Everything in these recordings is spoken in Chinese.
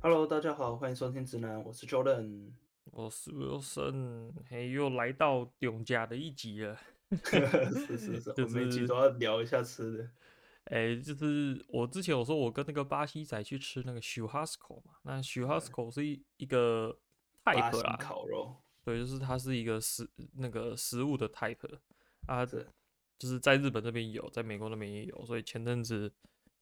Hello，大家好，欢迎收听直男，我是 Jordan，我是 Wilson，嘿，又来到永嘉的一集了，是是 是，就是、我每集都要聊一下吃的，哎、欸，就是我之前有说我跟那个巴西仔去吃那个 Shuhasco 嘛，那 Shuhasco 是一一个 type 啦，烤肉，对，就是它是一个食那个食物的 type 啊，这就是在日本这边有，在美国那边也有，所以前阵子。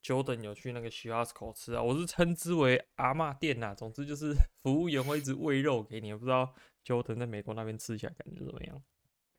Jordan 有去那个 Churrasco 吃啊，我是称之为阿嬷店呐、啊。总之就是 服务员会一直喂肉给你，不知道 Jordan 在美国那边吃起来感觉怎么样？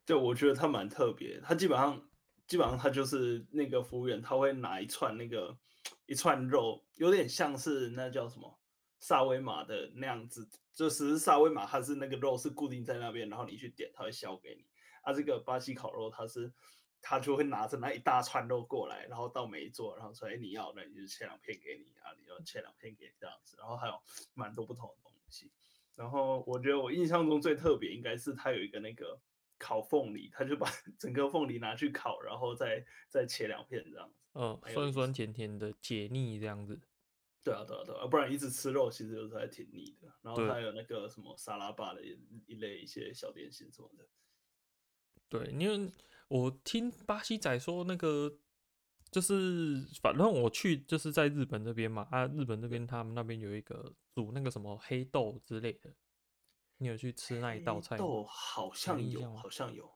对，我觉得他蛮特别。他基本上基本上他就是那个服务员，他会拿一串那个一串肉，有点像是那叫什么萨威玛的那样子。就是萨威玛，它是那个肉是固定在那边，然后你去点，他会削给你。啊，这个巴西烤肉，它是。他就会拿着那一大串肉过来，然后到每一桌，然后说：“哎，你要，那你就切两片给你啊，你要切两片给你这样子。”然后还有蛮多不同的东西。然后我觉得我印象中最特别应该是他有一个那个烤凤梨，他就把 整个凤梨拿去烤，然后再再切两片这样子。嗯，酸酸甜甜的解腻这样子。对啊，对啊，对啊，不然一直吃肉其实有时候还挺腻的。然后还有那个什么沙拉吧的一一类一些小点心什么的。对，因为。我听巴西仔说，那个就是反正我去就是在日本这边嘛，啊，日本这边他们那边有一个煮那个什么黑豆之类的，你有去吃那一道菜吗？豆好像有，好像有，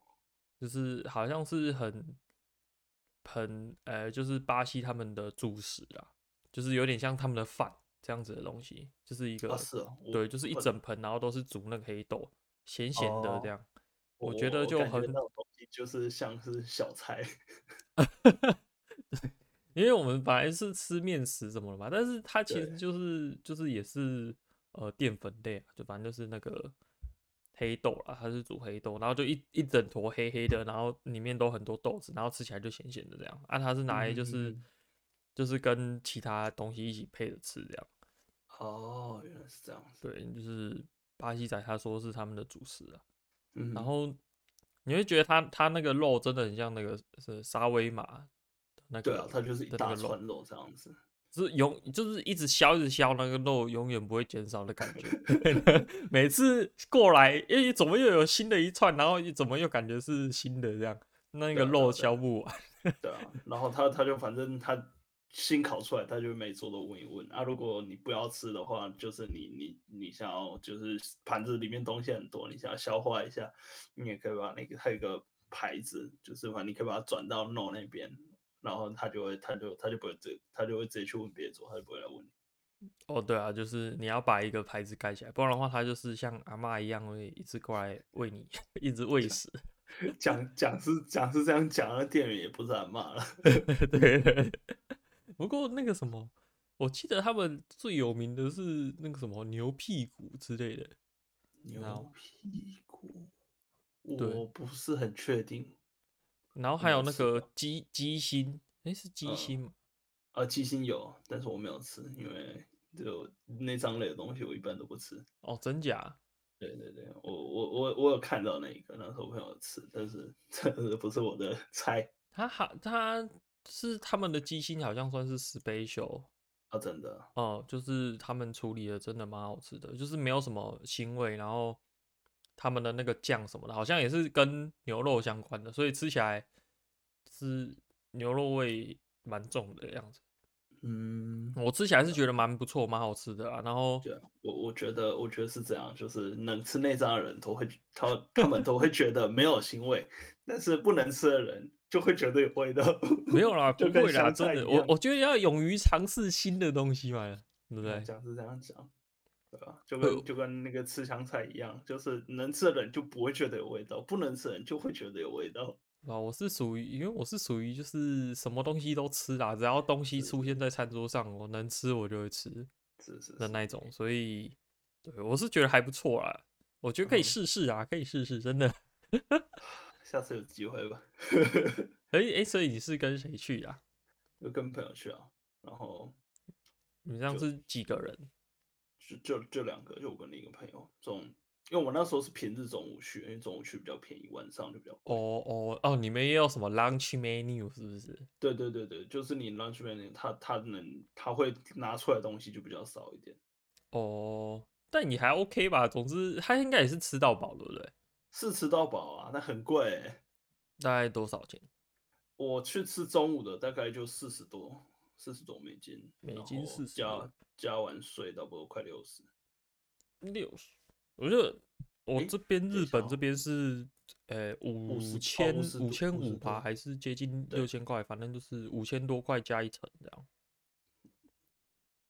就是好像是很很呃，就是巴西他们的主食啦，就是有点像他们的饭这样子的东西，就是一个，啊是哦，对，就是一整盆，然后都是煮那个黑豆，咸咸的这样。哦我觉得就很，就是像是小菜，对 因为我们本来是吃面食什么的嘛，但是它其实就是就是也是呃淀粉类啊，就反正就是那个黑豆啊，它是煮黑豆，然后就一一整坨黑黑的，然后里面都很多豆子，然后吃起来就咸咸的这样，啊，它是拿来就是就是跟其他东西一起配着吃这样。哦，原来是这样子。对，就是巴西仔他说是他们的主食啊。嗯、然后你会觉得它它那个肉真的很像那个是沙威玛那个，对啊，它就是一大串肉这样子，是永就是一直削一直削，那个肉永远不会减少的感觉。每次过来，因为怎么又有新的一串，然后怎么又感觉是新的这样，那个肉削不完。对啊，然后他他就反正他。新烤出来，他就每桌都问一问啊。如果你不要吃的话，就是你你你想要，就是盘子里面东西很多，你想要消化一下，你也可以把那个，它有一个牌子，就是反正你可以把它转到 no 那边，然后他就会，他就他就不会直，他就会直接去问别桌，他就不会来问你。哦，对啊，就是你要把一个牌子盖起来，不然的话，他就是像阿嬷一样会一直过来喂你，一直喂食。讲讲是讲是这样讲，那店员也不是阿嬷了。对。不过那个什么，我记得他们最有名的是那个什么牛屁股之类的。牛屁股，我不是很确定。然后还有那个鸡鸡心，哎，是鸡心吗？呃，鸡心有，但是我没有吃，因为就内脏类的东西我一般都不吃。哦，真假？对对对，我我我我有看到那个，那时候朋友吃，但是 这不是我的菜。他好，他。是他们的鸡心好像算是 special 啊，真的哦，就是他们处理的真的蛮好吃的，就是没有什么腥味，然后他们的那个酱什么的，好像也是跟牛肉相关的，所以吃起来是牛肉味蛮重的样子。嗯，我吃起来是觉得蛮不错，蛮好吃的啊。然后我我觉得我觉得是这样，就是能吃内脏的人都会他他们都会觉得没有腥味，但是不能吃的人。就会觉得有味道，没有啦，不会啦，真的，我我觉得要勇于尝试新的东西嘛，对不对？讲是这样讲，对吧？就跟就跟那个吃香菜一样，就是能吃的人就不会觉得有味道，不能吃的人就会觉得有味道。啊，我是属于，因为我是属于就是什么东西都吃啦，只要东西出现在餐桌上，我能吃我就会吃，是是的那种，所以对我是觉得还不错啦，我觉得可以试试啊，可以试试，真的。下次有机会吧。哎哎，所以你是跟谁去啊？就跟朋友去啊。然后你这样是几个人？就就就两个，就我跟另一个朋友。中，因为我们那时候是平日中午去，因为中午去比较便宜，晚上就比较贵。哦哦哦，你们也有什么 lunch menu 是不是？对对对对，就是你 lunch menu，他他能他会拿出来的东西就比较少一点。哦，但你还 OK 吧？总之，他应该也是吃到饱，对不对？是吃到饱啊，那很贵欸。大概多少钱？我去吃中午的，大概就四十多，四十多美金，美金四十，加加完税，差不多快六十。六十，我觉得我这边日本这边是，呃，五千五千五吧，还是接近六千块，反正就是五千多块加一层这样。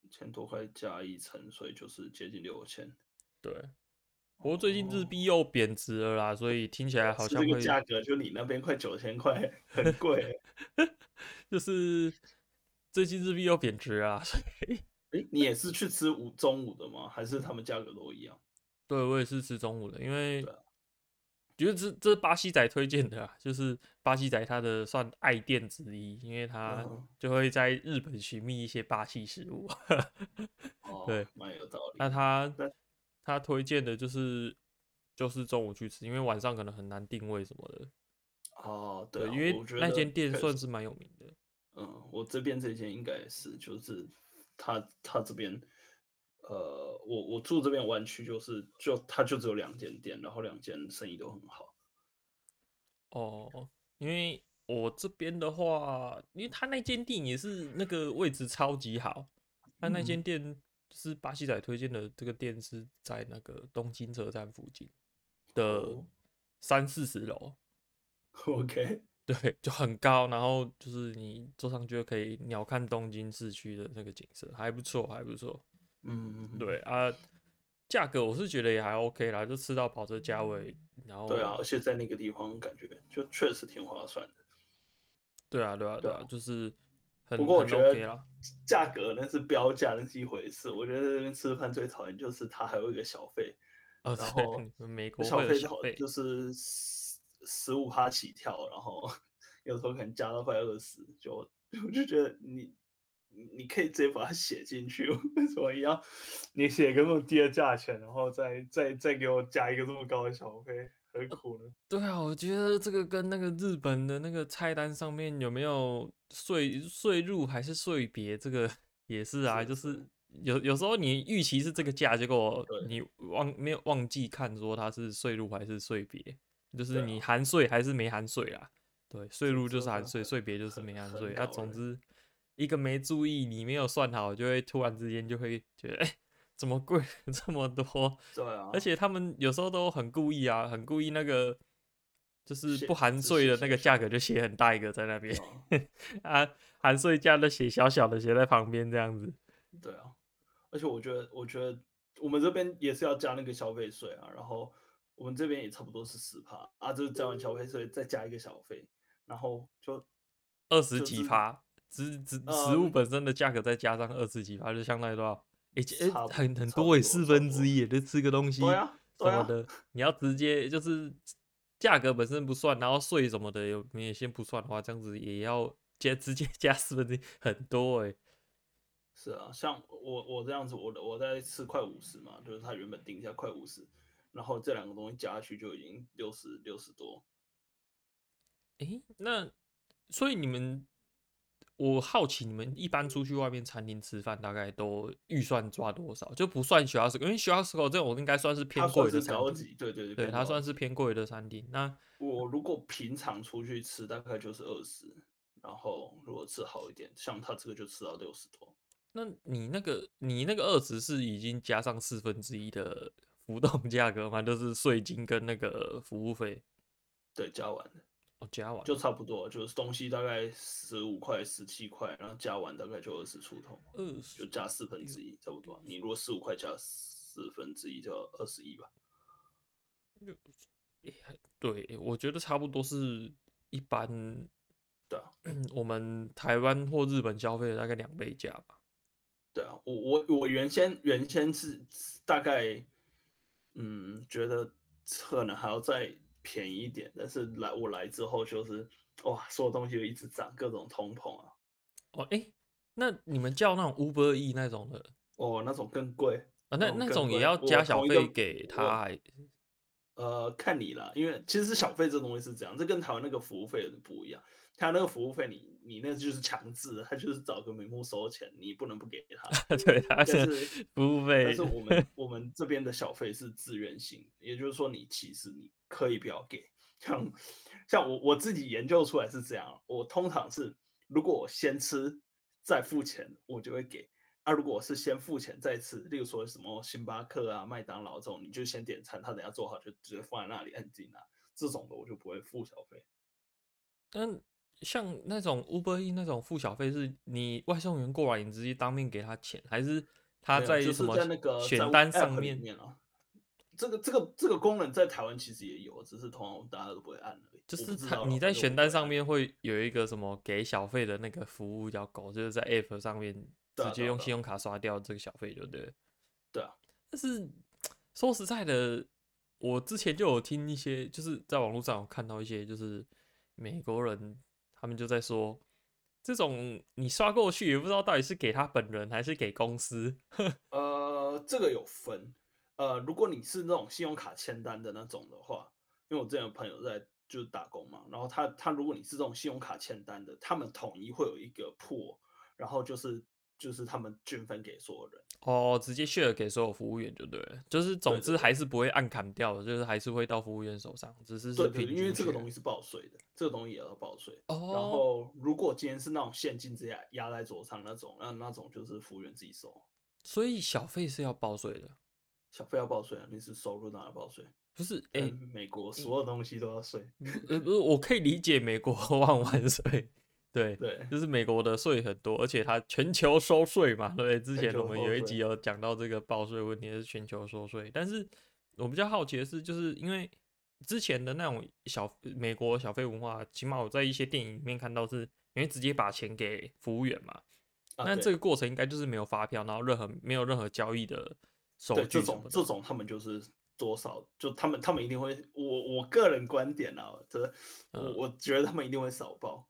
五千多块加一层，所以就是接近六千。对。不过最近日币又贬值了啦，所以听起来好像会这个价格，就你那边快九千块，很 贵。就是最近日币又贬值啊，所以诶，你也是去吃午中午的吗？还是他们价格都一样？对，我也是吃中午的，因为觉得这这是巴西仔推荐的啊，就是巴西仔他的算爱店之一，因为他就会在日本寻觅一些巴西食物。对，蛮有道理。那他。他推荐的就是就是中午去吃，因为晚上可能很难定位什么的。哦，对，因为那间店算是蛮有名的。嗯，我这边这间应该也是，就是他他这边，呃，我我住这边湾区，就是就他就只有两间店，然后两间生意都很好。哦，因为我这边的话，因为他那间店也是那个位置超级好，他那间店。嗯是巴西仔推荐的这个店，是在那个东京车站附近的三四十楼。OK，对，就很高，然后就是你坐上去就可以鸟瞰东京市区的那个景色，还不错，还不错。嗯嗯，对啊，价格我是觉得也还 OK 啦，就吃到跑车价位，然后对啊，而且在那个地方感觉就确实挺划算的。对啊，对啊，对啊，就是。不过我觉得价格那是标价那是一回事，我觉得这边吃饭最讨厌就是它还有一个小费，然后 美国小费就是十五趴起跳，然后 有时候可能加到快二十，就 我就觉得你你可以直接把它写进去，为什么要你写一个那么低的价钱，然后再再再给我加一个这么高的小费？很苦的。对啊，我觉得这个跟那个日本的那个菜单上面有没有税税入还是税别，这个也是啊，是就是有有时候你预期是这个价，结果你忘没有忘记看说它是税入还是税别，就是你含税还是没含税啊？对，税入就是含税，税别就是没含税。啊，总之一个没注意，你没有算好，就会突然之间就会觉得哎。怎么贵 这么多？对啊，而且他们有时候都很故意啊，很故意那个就是不含税的那个价格就写很大一个在那边，啊，含税价的写小小的写在旁边这样子。对啊，而且我觉得，我觉得我们这边也是要加那个消费税啊，然后我们这边也差不多是十趴啊，就是交完消费税再加一个小费，然后就二十几趴，只只食物本身的价格再加上二十几趴，就相当于多少？哎、欸欸，很很多诶，四分之一，就吃个东西什么的，你要直接就是价格本身不算，然后税什么的有你也先不算的话，这样子也要加直接加四分之一，很多诶。是啊，像我我这样子，我我在吃快五十嘛，就是他原本定价快五十，然后这两个东西加下去就已经六十六十多。诶、欸，那所以你们。我好奇你们一般出去外面餐厅吃饭，大概都预算抓多少？就不算 Churrasco，因为 Churrasco 这种应该算是偏贵的餐厅。对对对，对它算是偏贵的餐厅。那我如果平常出去吃，大概就是二十，然后如果吃好一点，像他这个就吃到六十多。那你那个你那个二十是已经加上四分之一的 浮动价格吗？就是税金跟那个服务费？对，加完了。加完就差不多，就是东西大概十五块、十七块，然后加完大概就二十出头，二就加四分之一，差不多。你如果十五块加四分之一，就二十一吧。对，我觉得差不多是一般，对啊，我们台湾或日本消费的大概两倍价吧。对啊，我我我原先原先是大概，嗯，觉得可能还要再。便宜一点，但是来我来之后就是哇，所有东西就一直涨，各种通膨啊。哦，哎、欸，那你们叫那种 Uber E 那种的？哦，那种更贵啊，那那种也要加小费给他还？呃，看你啦，因为其实小费这东西是这样，这跟台湾那个服务费有点不一样。他那个服务费你你那就是强制，他就是找个名目收钱，你不能不给他。对，他是服务费。但是我们 我们这边的小费是自愿性，也就是说你其实你可以不要给。像像我我自己研究出来是这样，我通常是如果我先吃再付钱，我就会给。啊，如果我是先付钱再吃，例如说什么星巴克啊、麦当劳这种，你就先点餐，他等下做好就直接放在那里，很近啊。这种的我就不会付小费。但像那种 Uber Eats 那种付小费，是你外送员过来，你直接当面给他钱，还是他在什么选单上面？面啊、这个这个这个功能在台湾其实也有，只是通常大家都不会按而已。就是他你在选单上面会有一个什么给小费的那个服务叫狗，就是在 App 上面直接用信用卡刷掉这个小费就对。对啊，对啊，但是说实在的。我之前就有听一些，就是在网络上有看到一些，就是美国人他们就在说，这种你刷过去也不知道到底是给他本人还是给公司。呃，这个有分，呃，如果你是那种信用卡签单的那种的话，因为我之前有朋友在就是打工嘛，然后他他如果你是这种信用卡签单的，他们统一会有一个破然后就是。就是他们均分给所有人哦，直接 share 给所有服务员就对了。就是总之还是不会按砍掉的，就是还是会到服务员手上，只是是对，因为这个东西是报税的，这个东西也要报税。哦。然后如果今天是那种现金直接压在桌上那种，那那种就是服务员自己收。所以小费是要报税的，小费要报税啊！你是收入当然报税。不是，哎、欸，美国所有东西都要税。呃，不是，我可以理解美国 万万税。对对，就是美国的税很多，而且它全球收税嘛，对，之前我们有一集有讲到这个报税问题，是全球收税。但是我比较好奇的是，就是因为之前的那种小美国小费文化，起码我在一些电影里面看到是，因为直接把钱给服务员嘛，那这个过程应该就是没有发票，然后任何没有任何交易的手续。这种这种他们就是多少，就他们他们一定会，我我个人观点啊，这我我觉得他们一定会少报。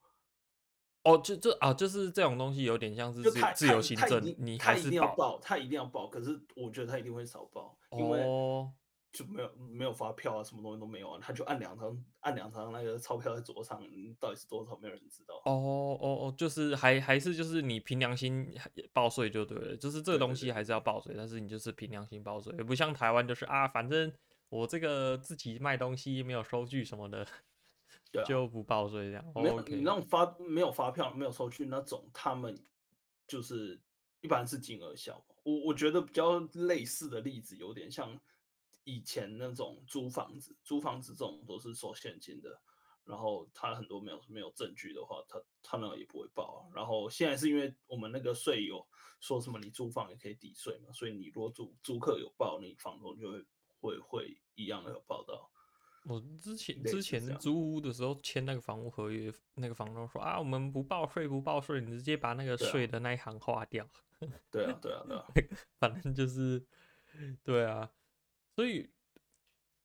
哦，就就啊，就是这种东西有点像是自自由行政，你他一定要报，他一定要报。可是我觉得他一定会少报，因为就没有没有发票啊，什么东西都没有啊，他就按两张按两张那个钞票在桌上，到底是多少，没有人知道。哦哦哦，就是还还是就是你凭良心报税就对了，就是这个东西还是要报税，但是你就是凭良心报税，也不像台湾就是啊，反正我这个自己卖东西没有收据什么的。对啊、就不报税这样，没有你那种发没有发票没有收据那种，他们就是一般是金额小。我我觉得比较类似的例子有点像以前那种租房子，租房子这种都是收现金的，然后他很多没有没有证据的话，他他那个也不会报啊。然后现在是因为我们那个税有说什么你租房也可以抵税嘛，所以你如果租租客有报，你房东就会会会一样的有报到。我之前之前租屋的时候签那个房屋合约，那个房东说啊，我们不报税不报税，你直接把那个税的那一行划掉。对啊对啊 对啊，反正就是对啊。所以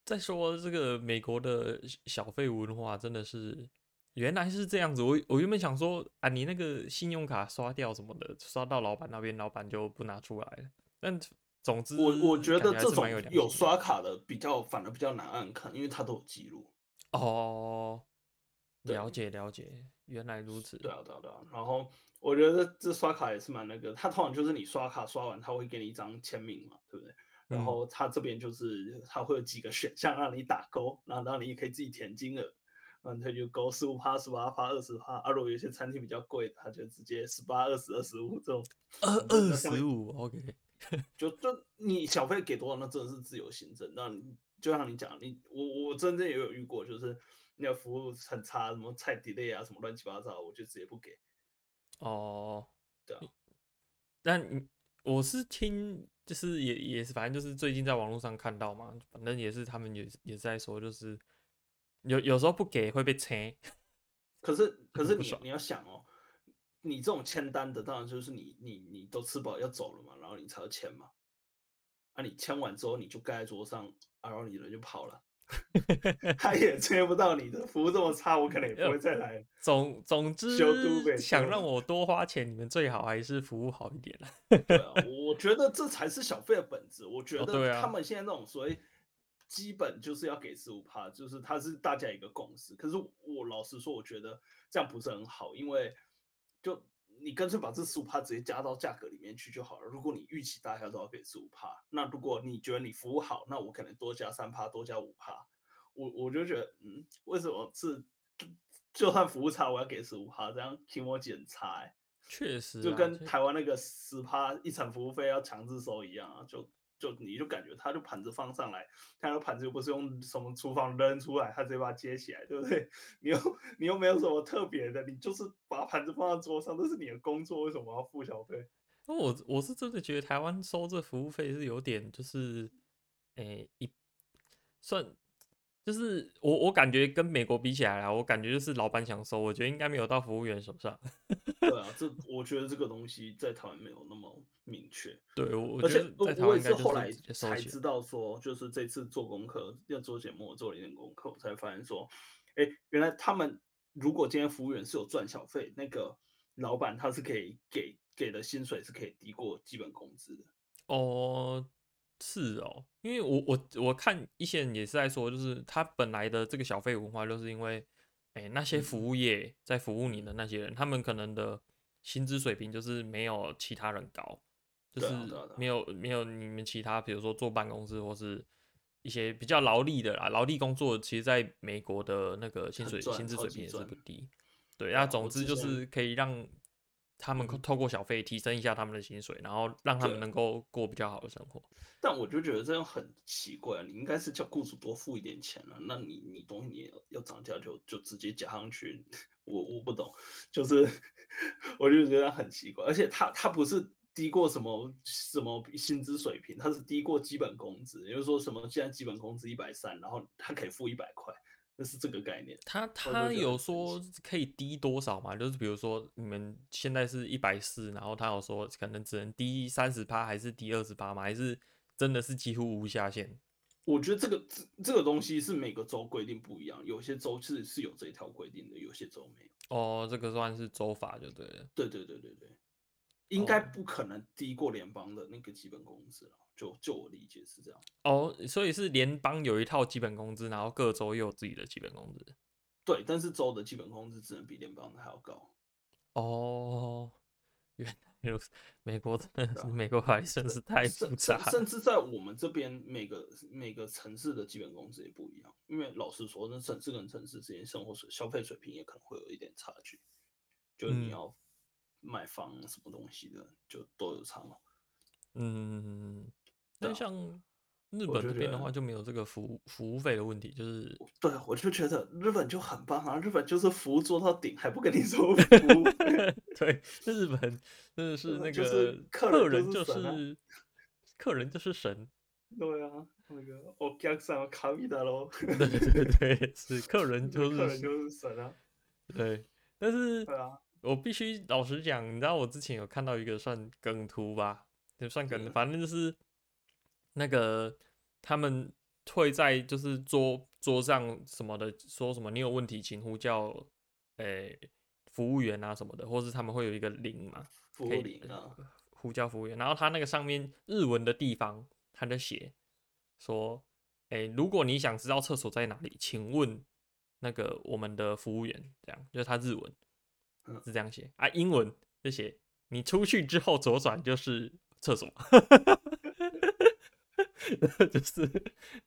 再说这个美国的小费文化真的是原来是这样子。我我原本想说啊，你那个信用卡刷掉什么的，刷到老板那边，老板就不拿出来了。但总之，我我觉得这种有刷卡的比较反而比较难按看，因为它都有记录。哦，了解了解，原来如此。对啊对啊对啊。然后我觉得这刷卡也是蛮那个，它通常就是你刷卡刷完，他会给你一张签名嘛，对不对？然后他这边就是他会有几个选项让你打勾，然后让你也可以自己填金额，然后他就勾十五趴、十八趴、二十趴。啊，如果有些餐厅比较贵的，他就直接十八、二十、二十五这种。二二十五，OK。就就你小费给多少，那真的是自由行政。那你就像你讲，你我我真正也有遇过，就是那个服务很差，什么菜 delay 啊，什么乱七八糟，我就直接不给。哦，对啊。但我是听，就是也也是，反正就是最近在网络上看到嘛，反正也是他们也也在说，就是有有时候不给会被拆。可是可是你你要想哦。你这种签单的，当然就是你你你都吃饱要走了嘛，然后你才要签嘛。啊，你签完之后你就盖在桌上，啊，然后你人就跑了，他也追不到你的服务这么差，我可能也不会再来。总总之，想让我多花钱，你们最好还是服务好一点。对啊，我觉得这才是小费的本质。我觉得他们现在那种所谓基本就是要给十五趴，就是它是大家一个共识。可是我老实说，我觉得这样不是很好，因为就你干脆把这十五趴直接加到价格里面去就好了。如果你预期大家都要给十五趴，那如果你觉得你服务好，那我可能多加三趴，多加五趴。我我就觉得，嗯，为什么是就算服务差，我要给十五趴？这样听我检查、欸，确实、啊，就跟台湾那个十趴一场服务费要强制收一样啊，就。就你就感觉他就盘子放上来，他的盘子又不是用什么厨房扔出来，他直接把它接起来，对不对？你又你又没有什么特别的，你就是把盘子放在桌上，这是你的工作，为什么要付小费？那我我是真的觉得台湾收这服务费是有点就是，诶、一算。就是我，我感觉跟美国比起来啊，我感觉就是老板想收，我觉得应该没有到服务员手上。对啊，这我觉得这个东西在台湾没有那么明确。对，我而且我也是后来才知道说，就是这次做功课要做节目，我做了一点功课，我才发现说，哎，原来他们如果今天服务员是有赚小费，那个老板他是可以给给的薪水是可以低过基本工资的。哦。是哦，因为我我我看一些人也是在说，就是他本来的这个小费文化，就是因为，哎、欸，那些服务业在服务你的那些人，他们可能的薪资水平就是没有其他人高，就是没有没有你们其他，比如说坐办公室或是一些比较劳力的啦，劳力工作，其实在美国的那个薪水薪资水平也是不低，对，那总之就是可以让。他们透过小费提升一下他们的薪水，然后让他们能够过比较好的生活。但我就觉得这样很奇怪，你应该是叫雇主多付一点钱了，那你你东西你也要涨价就就直接加上去。我我不懂，就是 我就觉得很奇怪，而且他他不是低过什么什么薪资水平，他是低过基本工资，也就是说什么现在基本工资一百三，然后他可以付一百块。那是这个概念。他他有说可以低多少吗？就是比如说你们现在是一百四，然后他有说可能只能低三十趴，还是低二十趴吗？还是真的是几乎无下限？我觉得这个这这个东西是每个州规定不一样，有些州是是有这一条规定的，有些州没有。哦，这个算是州法就对了。对对对对对，应该不可能低过联邦的那个基本工资了。就就我理解是这样哦，所以是联邦有一套基本工资，然后各州又有自己的基本工资。对，但是州的基本工资只能比联邦的还要高。哦，原来如此，美国真的是美国还真是太复杂。甚至在我们这边，每个每个城市的基本工资也不一样。因为老实说，那城市跟城市之间生活水消费水平也可能会有一点差距。就你要买房什么东西的，嗯、就都有差嘛。嗯。但像日本这边的话，就没有这个服务服务费的问题，就是对，我就觉得日本就很棒啊，日本就是服务做到顶，还不跟你收服务。对，日本真的是那个客人就是客人就是神。对啊，那个お客さんは神だろ。对对对，是客人就是客人就是神啊。对，但是 我必须老实讲，你知道我之前有看到一个算梗图吧，就算梗，反正就是。那个他们会在就是桌桌上什么的说什么，你有问题请呼叫诶、欸、服务员啊什么的，或是他们会有一个铃嘛，服务铃啊，呼叫服务员。然后他那个上面日文的地方，他就写说，诶、欸，如果你想知道厕所在哪里，请问那个我们的服务员，这样就是他日文是这样写啊，英文就写你出去之后左转就是厕所。就是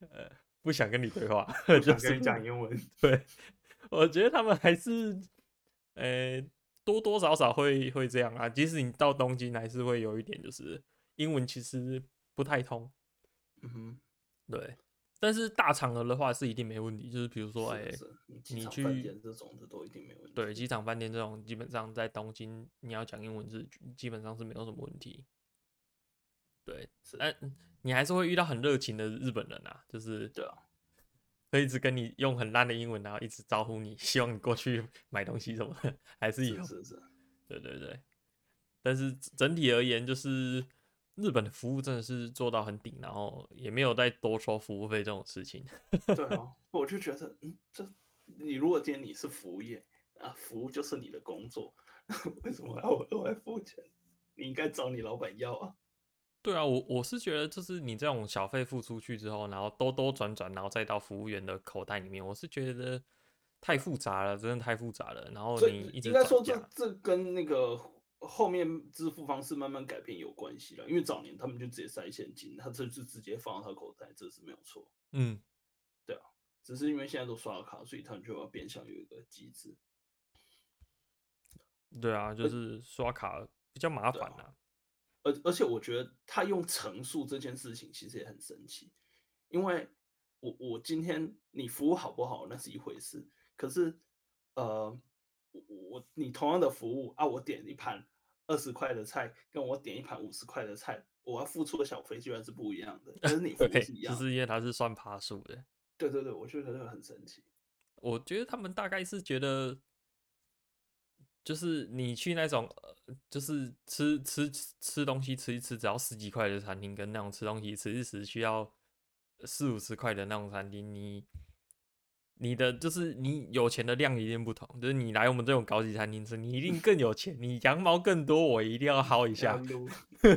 呃，不想跟你对话，不想跟你讲英文。对，我觉得他们还是呃、欸、多多少少会会这样啊。即使你到东京，还是会有一点，就是英文其实不太通。嗯哼，对。但是大场合的话是一定没问题，就是比如说哎，你去饭店这种的都一定没问题。对，机场饭店这种基本上在东京你要讲英文是基本上是没有什么问题。对，是，但你还是会遇到很热情的日本人啊，就是对啊，会一直跟你用很烂的英文，然后一直招呼你，希望你过去买东西什么的，还是有，是是，是，对对对。但是整体而言，就是日本的服务真的是做到很顶，然后也没有再多收服务费这种事情。对啊，我就觉得，嗯，这你如果今天你是服务业啊，服务就是你的工作，为什么要额外付钱？你应该找你老板要啊。对啊，我我是觉得，就是你这种小费付出去之后，然后兜兜转转，然后再到服务员的口袋里面，我是觉得太复杂了，真的太复杂了。然后你一直应该说这这跟那个后面支付方式慢慢改变有关系了，因为早年他们就直接塞现金，他这就直接放到他口袋，这是没有错。嗯，对啊，只是因为现在都刷了卡，所以他们就要变相有一个机制。对啊，就是刷卡比较麻烦啊。而而且我觉得他用乘数这件事情其实也很神奇，因为我我今天你服务好不好那是一回事，可是呃我我你同样的服务啊，我点一盘二十块的菜，跟我点一盘五十块的菜，我要付出的小费居然是不一样的，可是你服务是一样的，就是因为它是算爬数的。对对对，我觉得这个很神奇。我觉得他们大概是觉得。就是你去那种，就是吃吃吃东西吃一吃只要十几块的餐厅，跟那种吃东西吃一吃需要四五十块的那种餐厅，你你的就是你有钱的量一定不同。就是你来我们这种高级餐厅吃，你一定更有钱，你羊毛更多，我一定要薅一下。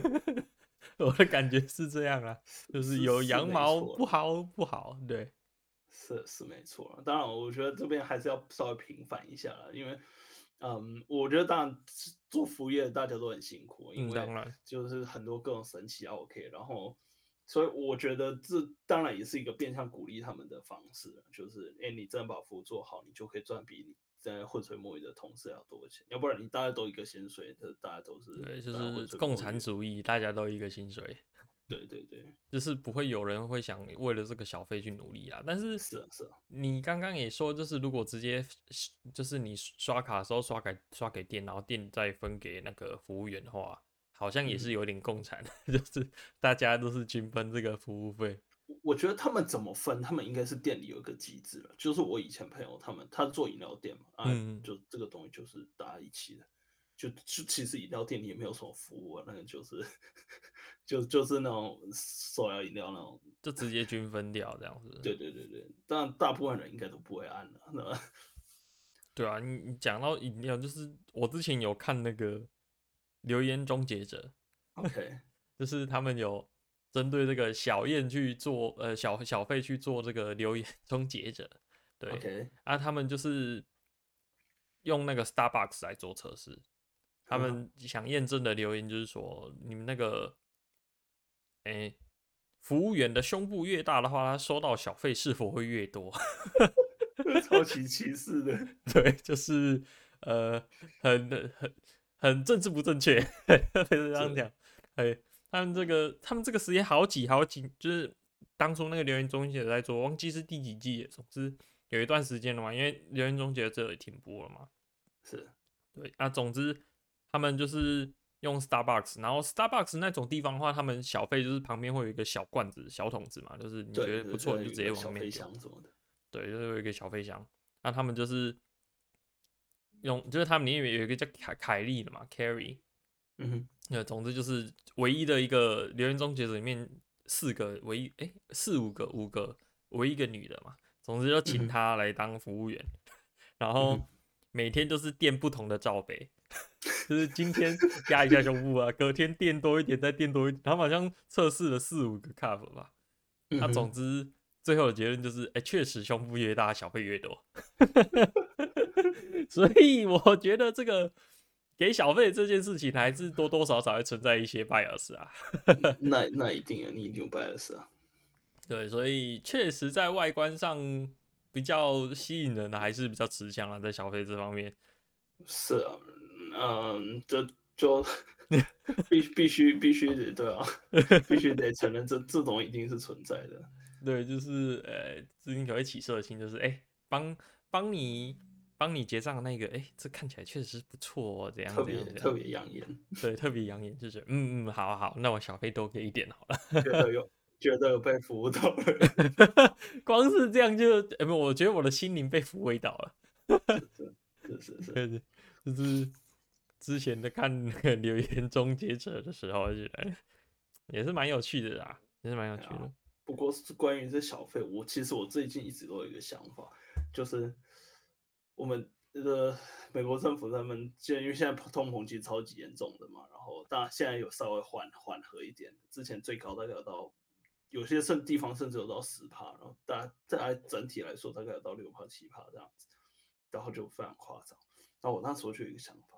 我的感觉是这样啊，就是有羊毛不薅不好，对，是是没错。当然，我觉得这边还是要稍微平反一下啦，因为。嗯，我觉得当然做服务业大家都很辛苦，因为就是很多各种神奇啊 OK，然后所以我觉得这当然也是一个变相鼓励他们的方式，就是哎，你真的把服务做好，你就可以赚比你在浑水摸鱼的同事要多钱，要不然你大家都一个薪水，这大家都是对，就是共产主义，大家都一个薪水。对对对，就是不会有人会想为了这个小费去努力啊。但是是啊是啊，你刚刚也说，就是如果直接就是你刷卡的时候刷给刷给店，然后店再分给那个服务员的话，好像也是有点共产，嗯、就是大家都是均分这个服务费。我觉得他们怎么分，他们应该是店里有一个机制了。就是我以前朋友他们，他做饮料店嘛，啊，嗯、就这个东西就是大家一起的。就就其实饮料店里也没有什么服务啊，那个就是。就就是那种手摇饮料那种，就直接均分掉这样子。对对对对，但大部分人应该都不会按的？对啊，你你讲到饮料，就是我之前有看那个留言终结者，OK，就是他们有针对这个小燕去做，呃，小小费去做这个留言终结者，对，OK，啊，他们就是用那个 Starbucks 来做测试，他们想验证的留言就是说，你们那个。哎、欸，服务员的胸部越大的话，他收到小费是否会越多？超级歧视的，对，就是呃，很很很政治不正确，特别是这样讲。哎，他们这个他们这个实验好几好几，就是当初那个留言终结者在做，忘记是第几季，总之有一段时间了嘛，因为留言终结这里停播了嘛。是，对啊，总之他们就是。用 Starbucks，然后 Starbucks 那种地方的话，他们小费就是旁边会有一个小罐子、小桶子嘛，就是你觉得不错，你就直接往里面丢。对，就是有一个小费箱。那他们就是用，就是他们里面有一个叫凯凯莉的嘛，Carrie。嗯哼。那总之就是唯一的一个留言终结者里面四个，唯一哎四五个五个，唯一一个女的嘛。总之就请她来当服务员，嗯、然后每天都是垫不同的罩杯。就是今天压一下胸部啊，隔天垫多一点，再垫多一点，他们好像测试了四五个 cup 吧。那、啊、总之最后的结论就是，哎、欸，确实胸部越大，小费越多。所以我觉得这个给小费这件事情，还是多多少少会存在一些 bias 啊。那 那一定啊，你一定有 bias 啊。对，所以确实在外观上比较吸引人的，还是比较吃香啊，在小费这方面。是啊。嗯，这就 必必须必须得对啊，必须得承认这这种一定是存在的。对，就是呃，资金可会起色心，就是哎，帮帮你帮你结账的那个，哎，这看起来确实是不错，这样特别特别养眼。对，特别养眼，就是嗯嗯，好好，那我小费多给一点好了。觉得有觉得有被服务到了，光是这样就哎不，我觉得我的心灵被抚慰到了。是是是是 是，就是。之前在看那个留言终结者的时候，觉得也是蛮有趣的啦，也是蛮有趣的。不过是关于这小费，我其实我最近一直都有一个想法，就是我们这个美国政府他们，就因为现在通膨其实超级严重的嘛，然后当然现在有稍微缓缓和一点，之前最高大概有到有些甚地方甚至有到十趴，然后大家在整体来说大概有到六趴七趴这样子，然后就非常夸张。那我那时候就有一个想法，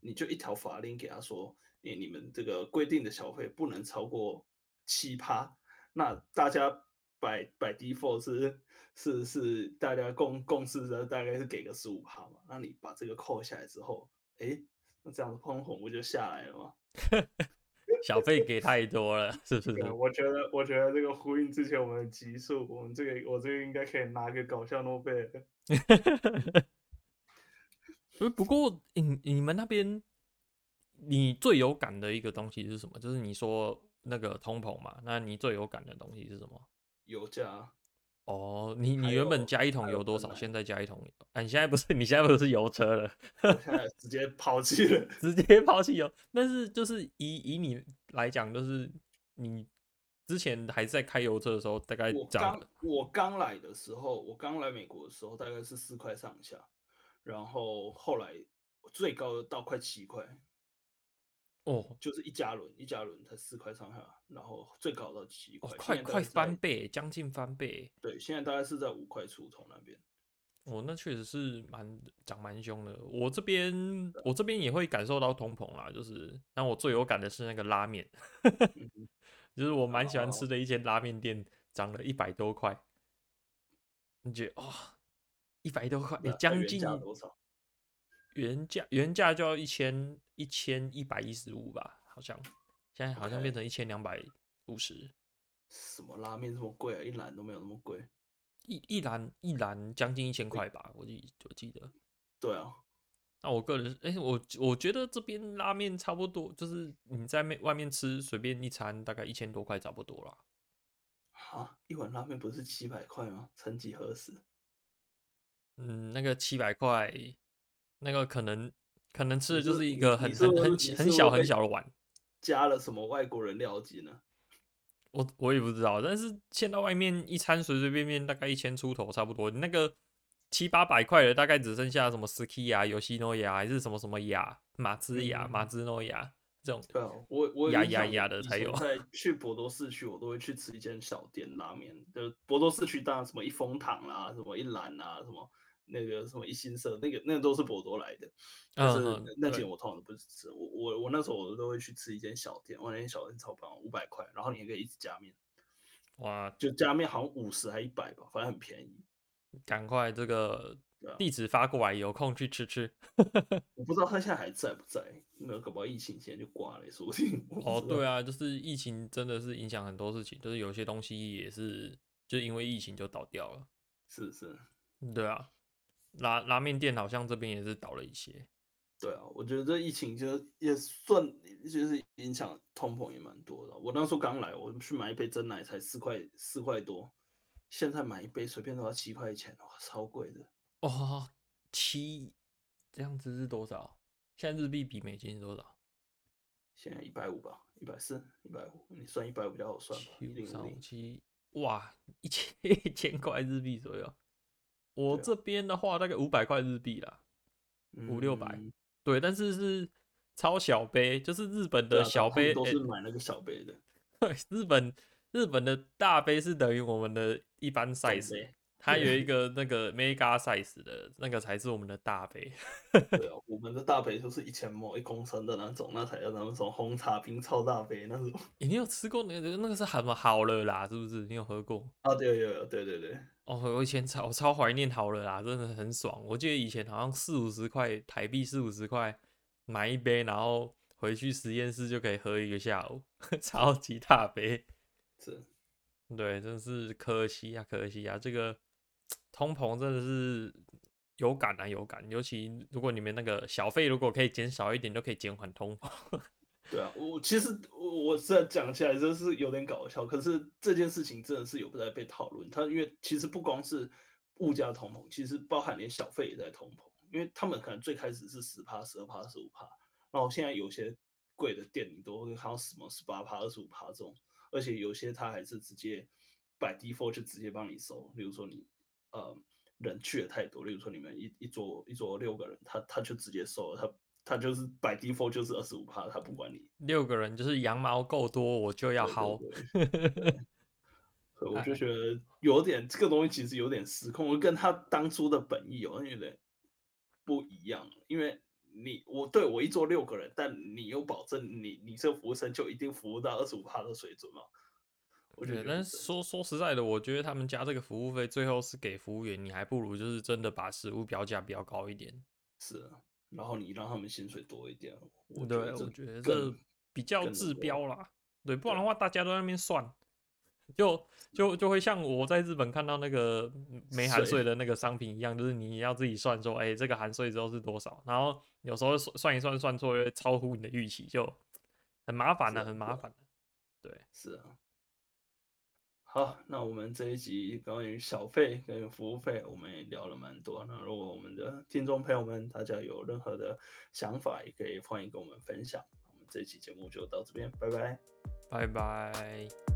你就一条法令给他说，你你们这个规定的消费不能超过七趴，那大家。摆摆 default 是是是大家共共识的，大概是给个十五趴嘛。那你把这个扣下来之后，哎、欸，那这样子通膨不就下来了吗？小费给太多了，是不是？我觉得我觉得这个呼应之前我们的集数，我们这个我这个应该可以拿个搞笑诺贝尔。不过你你们那边，你最有感的一个东西是什么？就是你说那个通膨嘛，那你最有感的东西是什么？油价哦，你你原本加一桶油多少？现在加一桶油，哎、啊，你现在不是你现在不是油车了？直接抛弃了，直接抛弃油。但是就是以以你来讲，就是你之前还在开油车的时候，大概我刚我刚来的时候，我刚来美国的时候，大概是四块上下，然后后来最高到快七块。哦，就是一加仑，一加仑才四块上下，然后最高到七块，哦，快快翻倍，将近翻倍。对，现在大概是在五块出头那边。哦，那确实是蛮涨蛮凶的。我这边我这边也会感受到通膨啦，就是，但我最有感的是那个拉面，就是我蛮喜欢吃的一间拉面店，涨了一百多块。你觉得哇，一百多块，将近多少？原价原价就要一千一千一百一十五吧，好像现在好像变成一千两百五十。什么拉面这么贵啊？一篮都没有那么贵，一一篮一篮将近一千块吧，我记我记得。对啊，那我个人哎、欸，我我觉得这边拉面差不多，就是你在外外面吃随便一餐大概一千多块差不多啦。啊，一碗拉面不是七百块吗？曾几何时？嗯，那个七百块。那个可能可能吃的就是一个很很很很小很小的碗，加了什么外国人料机呢？我我也不知道，但是现在外面一餐随随便便大概一千出头差不多，那个七八百块的大概只剩下什么 ski 啊、yoshinoya 呀，还是什么什么雅、马兹雅、马兹诺亚这种。对啊，我我雅雅雅的才有。在 去博多市区，我都会去吃一间小店拉面，就博多市区当然什么一风堂啦，什么一兰啊，什么。那个什么一心社，那个那个都是博多来的，但是那间我通常都不是吃，我我我那时候我都会去吃一间小店，我那间小店超棒，五百块，然后你也可以一直加面，哇，就加面好像五十还一百吧，反正很便宜。赶快这个地址发过来，有空去吃吃。我不知道他现在还在不在，那个搞不好疫情现在就挂了，说不定。哦，对啊，就是疫情真的是影响很多事情，就是有些东西也是就因为疫情就倒掉了。是是，对啊。拉拉面店好像这边也是倒了一些，对啊，我觉得这疫情就也算就是影响通膨也蛮多的。我那时候刚来，我去买一杯真奶才四块四块多，现在买一杯随便都要七块钱，哇，超贵的。哦，七这样子是多少？现在日币比美金是多少？现在一百五吧，一百四，一百五，你算一百五比较好算吧。七三五七，哇，一千一千块日币左右。我这边的话大概五百块日币啦，五六百，对，但是是超小杯，就是日本的小杯，都是买那个小杯的。对，日本日本的大杯是等于我们的一般 size，它有一个那个 mega size 的那个才是我们的大杯。对啊，我们的大杯就是一千毫一公升的那种，那才叫那种红茶冰超大杯那种。欸，你有吃过那个那个是很好了啦，是不是？你有喝过？啊，对，有有，对对对。哦，我以前超我超怀念好了啦，真的很爽。我记得以前好像四五十块台币，四五十块买一杯，然后回去实验室就可以喝一个下午，超级大杯。是，对，真是可惜啊，可惜啊，这个通膨真的是有感啊，有感。尤其如果你们那个小费如果可以减少一点，就可以减缓通膨。对啊，我其实我我这讲起来真是有点搞笑，可是这件事情真的是有在被讨论。它因为其实不光是物价通膨，其实包含连小费也在通膨。因为他们可能最开始是十趴、十二趴、十五趴，然后现在有些贵的店你都会看到什么十八趴、二十五趴这种，而且有些他还是直接 by default 就直接帮你收。比如说你呃人去的太多，例如说你们一一桌一桌六个人，他他就直接收了，他他就是 by default 就是二十五趴，他不管你六个人就是羊毛够多，我就要薅。我就觉得有点这个东西其实有点失控，跟他当初的本意有点不一样，因为你我对我一桌六个人，但你又保证你你这个服务生就一定服务到二十五趴的水准嘛？我觉得，但是说说实在的，我觉得他们加这个服务费，最后是给服务员，你还不如就是真的把食物标价比较高一点。是啊，然后你让他们薪水多一点。对，我觉得这比较治标啦。对，不然的话大家都在那边算，就就就会像我在日本看到那个 没含税的那个商品一样，就是你要自己算说，哎、欸，这个含税之后是多少，然后有时候算一算算错，会超乎你的预期，就很麻烦的，很麻烦的。对，是啊。好，那我们这一集关于小费跟服务费，我们也聊了蛮多。那如果我们的听众朋友们大家有任何的想法，也可以欢迎跟我们分享。我们这期节目就到这边，拜拜，拜拜。